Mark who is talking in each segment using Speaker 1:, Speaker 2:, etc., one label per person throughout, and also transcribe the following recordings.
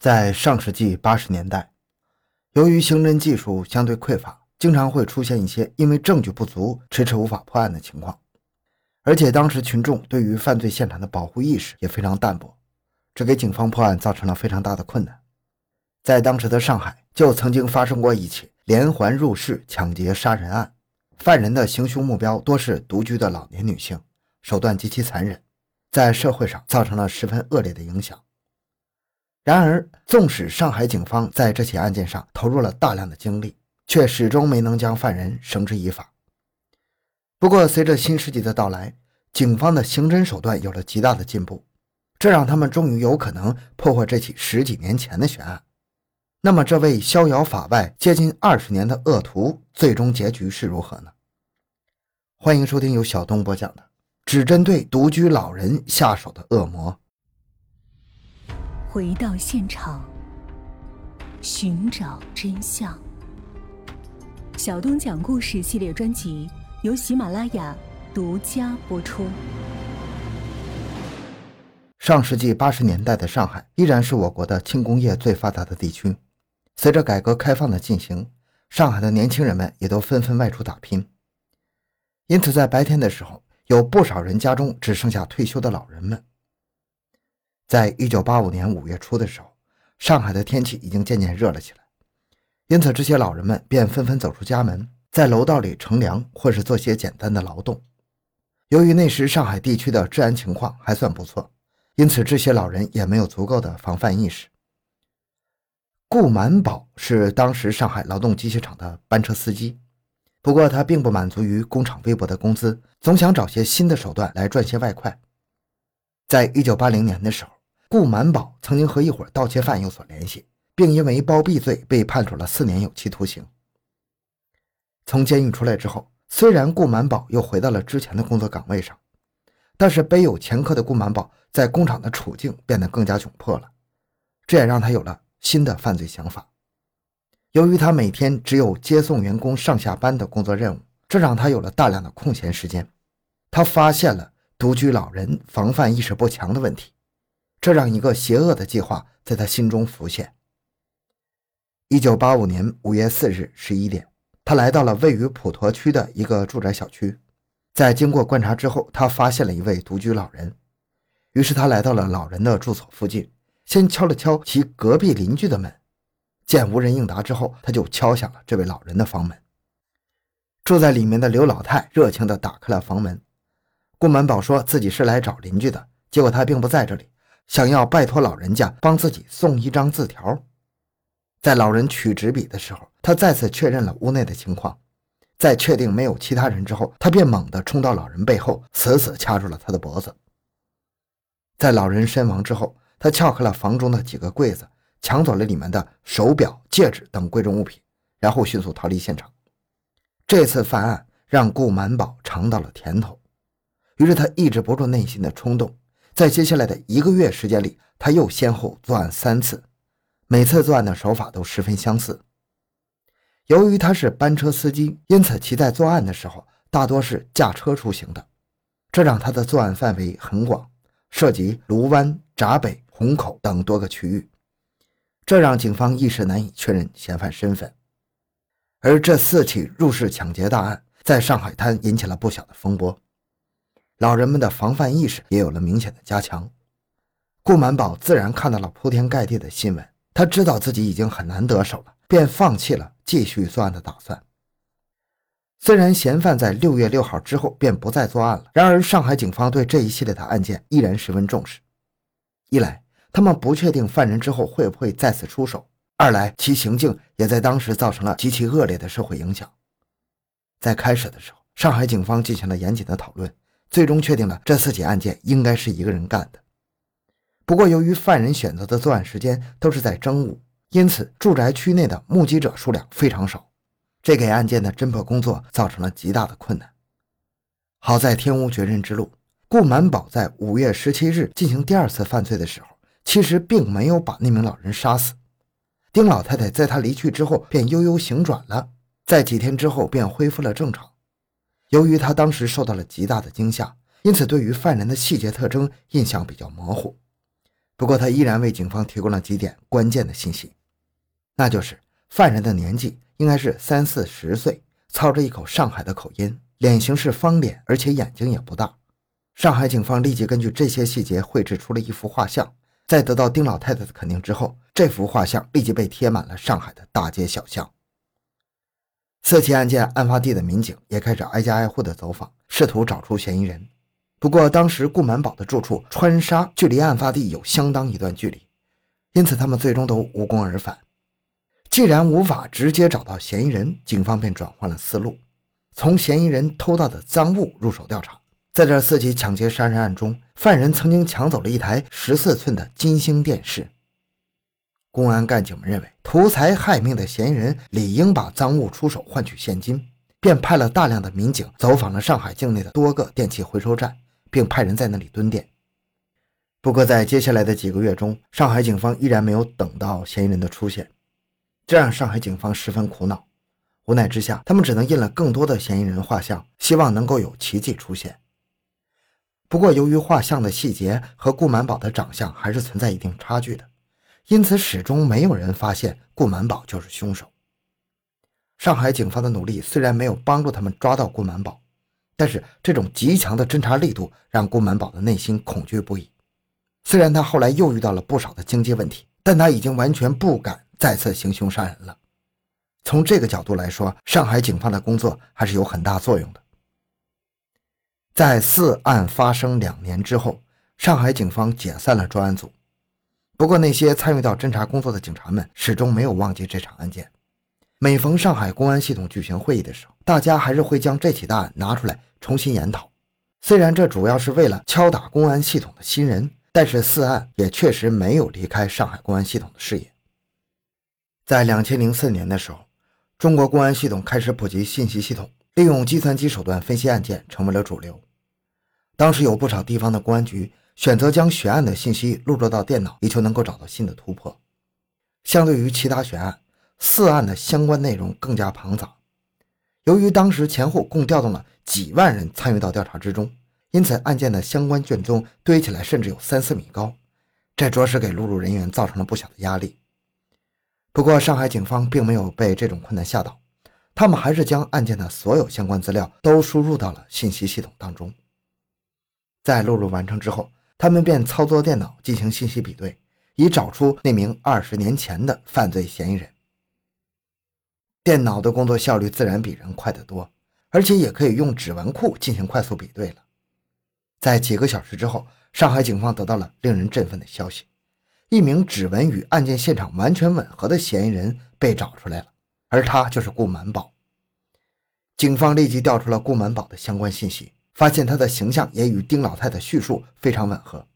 Speaker 1: 在上世纪八十年代，由于刑侦技术相对匮乏，经常会出现一些因为证据不足迟迟无法破案的情况。而且当时群众对于犯罪现场的保护意识也非常淡薄，这给警方破案造成了非常大的困难。在当时的上海，就曾经发生过一起连环入室抢劫杀人案，犯人的行凶目标多是独居的老年女性，手段极其残忍，在社会上造成了十分恶劣的影响。然而，纵使上海警方在这起案件上投入了大量的精力，却始终没能将犯人绳之以法。不过，随着新世纪的到来，警方的刑侦手段有了极大的进步，这让他们终于有可能破获这起十几年前的悬案。那么，这位逍遥法外接近二十年的恶徒，最终结局是如何呢？欢迎收听由小东播讲的《只针对独居老人下手的恶魔》。
Speaker 2: 回到现场，寻找真相。小东讲故事系列专辑由喜马拉雅独家播出。
Speaker 1: 上世纪八十年代的上海依然是我国的轻工业最发达的地区。随着改革开放的进行，上海的年轻人们也都纷纷外出打拼。因此，在白天的时候，有不少人家中只剩下退休的老人们。在一九八五年五月初的时候，上海的天气已经渐渐热了起来，因此这些老人们便纷纷走出家门，在楼道里乘凉或是做些简单的劳动。由于那时上海地区的治安情况还算不错，因此这些老人也没有足够的防范意识。顾满宝是当时上海劳动机械厂的班车司机，不过他并不满足于工厂微薄的工资，总想找些新的手段来赚些外快。在一九八零年的时候。顾满宝曾经和一伙盗窃犯有所联系，并因为包庇罪被判处了四年有期徒刑。从监狱出来之后，虽然顾满宝又回到了之前的工作岗位上，但是背有前科的顾满宝在工厂的处境变得更加窘迫了，这也让他有了新的犯罪想法。由于他每天只有接送员工上下班的工作任务，这让他有了大量的空闲时间。他发现了独居老人防范意识不强的问题。这让一个邪恶的计划在他心中浮现。一九八五年五月四日十一点，他来到了位于普陀区的一个住宅小区，在经过观察之后，他发现了一位独居老人。于是他来到了老人的住所附近，先敲了敲其隔壁邻居的门，见无人应答之后，他就敲响了这位老人的房门。住在里面的刘老太热情地打开了房门。顾满宝说自己是来找邻居的，结果他并不在这里。想要拜托老人家帮自己送一张字条，在老人取纸笔的时候，他再次确认了屋内的情况，在确定没有其他人之后，他便猛地冲到老人背后，死死掐住了他的脖子。在老人身亡之后，他撬开了房中的几个柜子，抢走了里面的手表、戒指等贵重物品，然后迅速逃离现场。这次犯案让顾满宝尝到了甜头，于是他抑制不住内心的冲动。在接下来的一个月时间里，他又先后作案三次，每次作案的手法都十分相似。由于他是班车司机，因此其在作案的时候大多是驾车出行的，这让他的作案范围很广，涉及卢湾、闸北、虹口等多个区域，这让警方一时难以确认嫌犯身份。而这四起入室抢劫大案在上海滩引起了不小的风波。老人们的防范意识也有了明显的加强，顾满宝自然看到了铺天盖地的新闻，他知道自己已经很难得手了，便放弃了继续作案的打算。虽然嫌犯在六月六号之后便不再作案了，然而上海警方对这一系列的案件依然十分重视。一来，他们不确定犯人之后会不会再次出手；二来，其行径也在当时造成了极其恶劣的社会影响。在开始的时候，上海警方进行了严谨的讨论。最终确定了这四起案件应该是一个人干的。不过，由于犯人选择的作案时间都是在正午，因此住宅区内的目击者数量非常少，这给案件的侦破工作造成了极大的困难。好在天无绝人之路，顾满宝在五月十七日进行第二次犯罪的时候，其实并没有把那名老人杀死。丁老太太在他离去之后便悠悠醒转了，在几天之后便恢复了正常。由于他当时受到了极大的惊吓，因此对于犯人的细节特征印象比较模糊。不过他依然为警方提供了几点关键的信息，那就是犯人的年纪应该是三四十岁，操着一口上海的口音，脸型是方脸，而且眼睛也不大。上海警方立即根据这些细节绘制出了一幅画像，在得到丁老太太的肯定之后，这幅画像立即被贴满了上海的大街小巷。四起案件案发地的民警也开始挨家挨户的走访，试图找出嫌疑人。不过，当时顾满宝的住处川沙距离案发地有相当一段距离，因此他们最终都无功而返。既然无法直接找到嫌疑人，警方便转换了思路，从嫌疑人偷到的赃物入手调查。在这四起抢劫杀人案中，犯人曾经抢走了一台十四寸的金星电视。公安干警们认为，图财害命的嫌疑人理应把赃物出手换取现金，便派了大量的民警走访了上海境内的多个电器回收站，并派人在那里蹲点。不过，在接下来的几个月中，上海警方依然没有等到嫌疑人的出现，这让上海警方十分苦恼。无奈之下，他们只能印了更多的嫌疑人画像，希望能够有奇迹出现。不过，由于画像的细节和顾满宝的长相还是存在一定差距的，因此始终没有人发现顾满宝就是凶手。上海警方的努力虽然没有帮助他们抓到顾满宝，但是这种极强的侦查力度让顾满宝的内心恐惧不已。虽然他后来又遇到了不少的经济问题，但他已经完全不敢再次行凶杀人了。从这个角度来说，上海警方的工作还是有很大作用的。在四案发生两年之后，上海警方解散了专案组。不过，那些参与到侦查工作的警察们始终没有忘记这场案件。每逢上海公安系统举行会议的时候，大家还是会将这起大案拿出来重新研讨。虽然这主要是为了敲打公安系统的新人，但是四案也确实没有离开上海公安系统的视野。在两千零四年的时候，中国公安系统开始普及信息系统。利用计算机手段分析案件成为了主流。当时有不少地方的公安局选择将悬案的信息录入到电脑，以求能够找到新的突破。相对于其他悬案，四案的相关内容更加庞杂。由于当时前后共调动了几万人参与到调查之中，因此案件的相关卷宗堆起来甚至有三四米高，这着实给录入人员造成了不小的压力。不过，上海警方并没有被这种困难吓倒。他们还是将案件的所有相关资料都输入到了信息系统当中。在录入完成之后，他们便操作电脑进行信息比对，以找出那名二十年前的犯罪嫌疑人。电脑的工作效率自然比人快得多，而且也可以用指纹库进行快速比对了。在几个小时之后，上海警方得到了令人振奋的消息：一名指纹与案件现场完全吻合的嫌疑人被找出来了。而他就是顾满宝。警方立即调出了顾满宝的相关信息，发现他的形象也与丁老太的叙述非常吻合，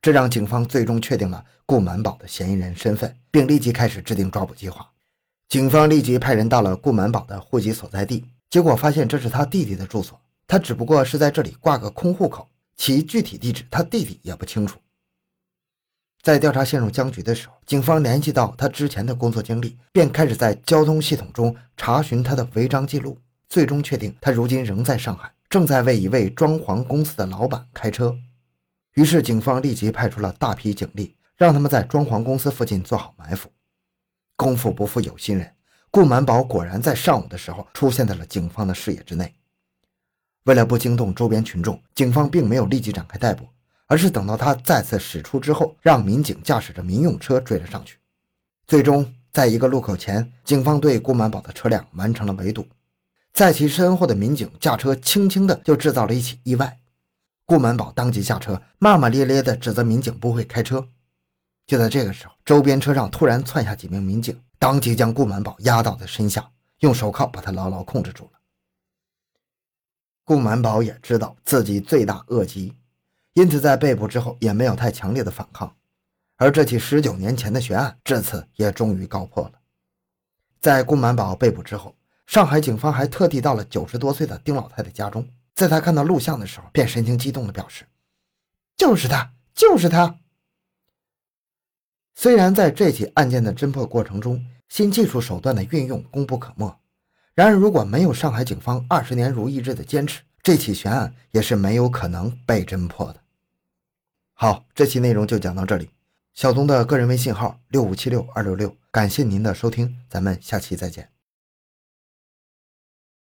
Speaker 1: 这让警方最终确定了顾满宝的嫌疑人身份，并立即开始制定抓捕计划。警方立即派人到了顾满宝的户籍所在地，结果发现这是他弟弟的住所，他只不过是在这里挂个空户口，其具体地址他弟弟也不清楚。在调查陷入僵局的时候，警方联系到他之前的工作经历，便开始在交通系统中查询他的违章记录，最终确定他如今仍在上海，正在为一位装潢公司的老板开车。于是，警方立即派出了大批警力，让他们在装潢公司附近做好埋伏。功夫不负有心人，顾满宝果然在上午的时候出现在了警方的视野之内。为了不惊动周边群众，警方并没有立即展开逮捕。而是等到他再次驶出之后，让民警驾驶着民用车追了上去。最终，在一个路口前，警方对顾满宝的车辆完成了围堵。在其身后的民警驾车轻轻的就制造了一起意外。顾满宝当即下车，骂骂咧咧的指责民警不会开车。就在这个时候，周边车上突然窜下几名民警，当即将顾满宝压倒在身下，用手铐把他牢牢控制住了。顾满宝也知道自己罪大恶极。因此，在被捕之后也没有太强烈的反抗，而这起十九年前的悬案至此也终于告破了。在顾满宝被捕之后，上海警方还特地到了九十多岁的丁老太太家中，在她看到录像的时候，便神情激动地表示：“就是他，就是他。”虽然在这起案件的侦破过程中，新技术手段的运用功不可没，然而如果没有上海警方二十年如一日的坚持，这起悬案也是没有可能被侦破的。好，这期内容就讲到这里，小东的个人微信号六五七六二六六，感谢您的收听，咱们下期再见。